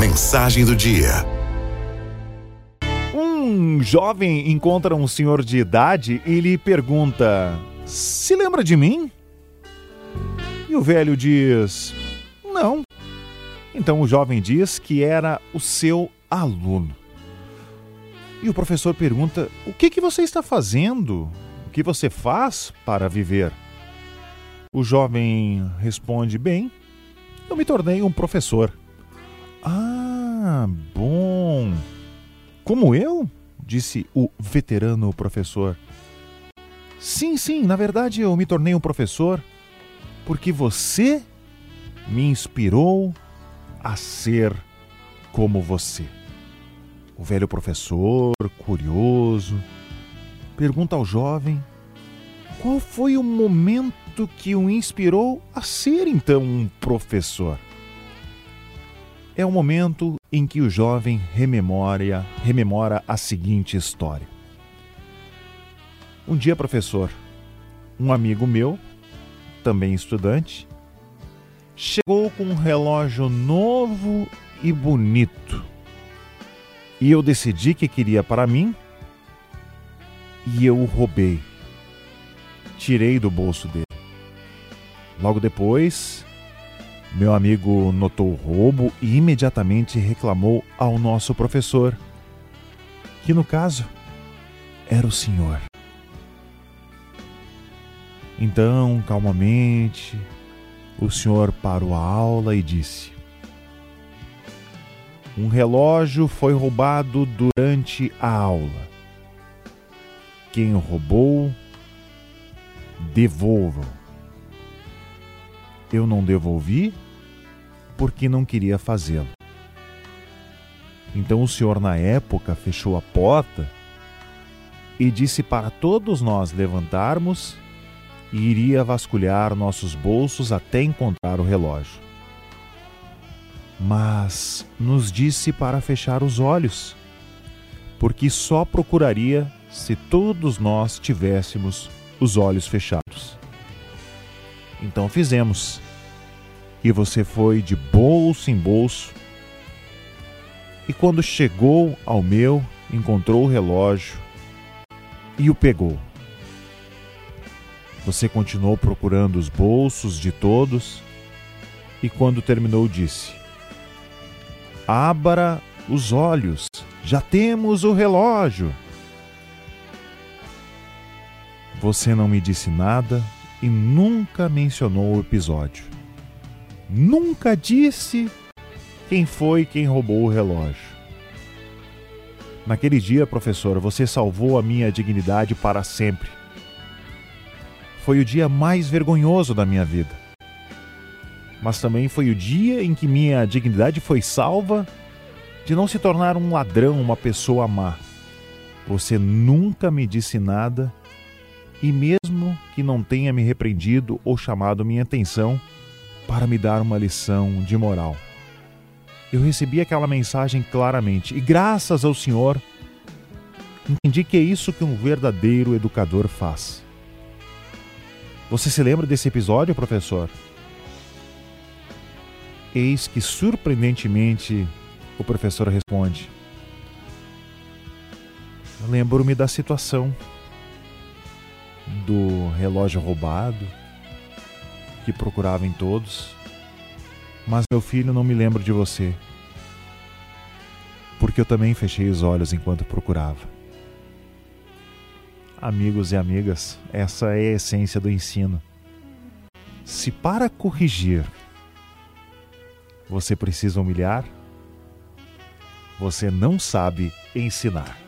Mensagem do dia. Um jovem encontra um senhor de idade e lhe pergunta: Se lembra de mim? E o velho diz: Não. Então o jovem diz que era o seu aluno. E o professor pergunta: O que, que você está fazendo? O que você faz para viver? O jovem responde: Bem, eu me tornei um professor. Ah, bom. Como eu? disse o veterano professor. Sim, sim, na verdade eu me tornei um professor porque você me inspirou a ser como você. O velho professor, curioso, pergunta ao jovem qual foi o momento que o inspirou a ser então um professor. É o momento em que o jovem rememora, rememora a seguinte história. Um dia, professor, um amigo meu, também estudante, chegou com um relógio novo e bonito. E eu decidi que queria para mim e eu o roubei. Tirei do bolso dele. Logo depois, meu amigo notou o roubo e imediatamente reclamou ao nosso professor, que no caso era o senhor. Então, calmamente, o senhor parou a aula e disse: Um relógio foi roubado durante a aula. Quem roubou, devolvam. Eu não devolvi porque não queria fazê-lo. Então o senhor, na época, fechou a porta e disse para todos nós levantarmos e iria vasculhar nossos bolsos até encontrar o relógio. Mas nos disse para fechar os olhos, porque só procuraria se todos nós tivéssemos os olhos fechados. Então fizemos. E você foi de bolso em bolso. E quando chegou ao meu, encontrou o relógio e o pegou. Você continuou procurando os bolsos de todos e, quando terminou, disse: Abra os olhos, já temos o relógio. Você não me disse nada e nunca mencionou o episódio. Nunca disse quem foi quem roubou o relógio. Naquele dia, professor, você salvou a minha dignidade para sempre foi o dia mais vergonhoso da minha vida. Mas também foi o dia em que minha dignidade foi salva de não se tornar um ladrão, uma pessoa má. Você nunca me disse nada e, mesmo que não tenha me repreendido ou chamado minha atenção para me dar uma lição de moral. Eu recebi aquela mensagem claramente e, graças ao Senhor, entendi que é isso que um verdadeiro educador faz. Você se lembra desse episódio, professor? Eis que, surpreendentemente, o professor responde: Lembro-me da situação do relógio roubado que procurava em todos, mas meu filho não me lembro de você, porque eu também fechei os olhos enquanto procurava. Amigos e amigas, essa é a essência do ensino. Se para corrigir você precisa humilhar, você não sabe ensinar.